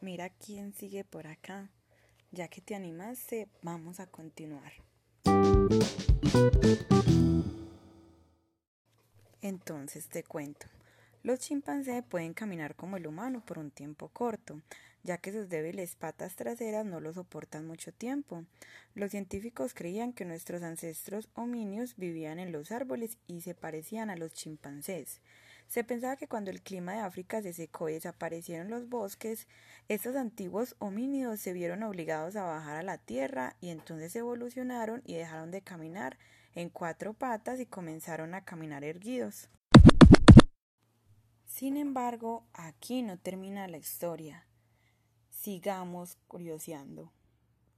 Mira quién sigue por acá. Ya que te animaste, vamos a continuar. Entonces te cuento. Los chimpancés pueden caminar como el humano por un tiempo corto, ya que sus débiles patas traseras no lo soportan mucho tiempo. Los científicos creían que nuestros ancestros hominios vivían en los árboles y se parecían a los chimpancés. Se pensaba que cuando el clima de África se secó y desaparecieron los bosques, estos antiguos homínidos se vieron obligados a bajar a la tierra y entonces evolucionaron y dejaron de caminar en cuatro patas y comenzaron a caminar erguidos. Sin embargo, aquí no termina la historia. Sigamos curioseando.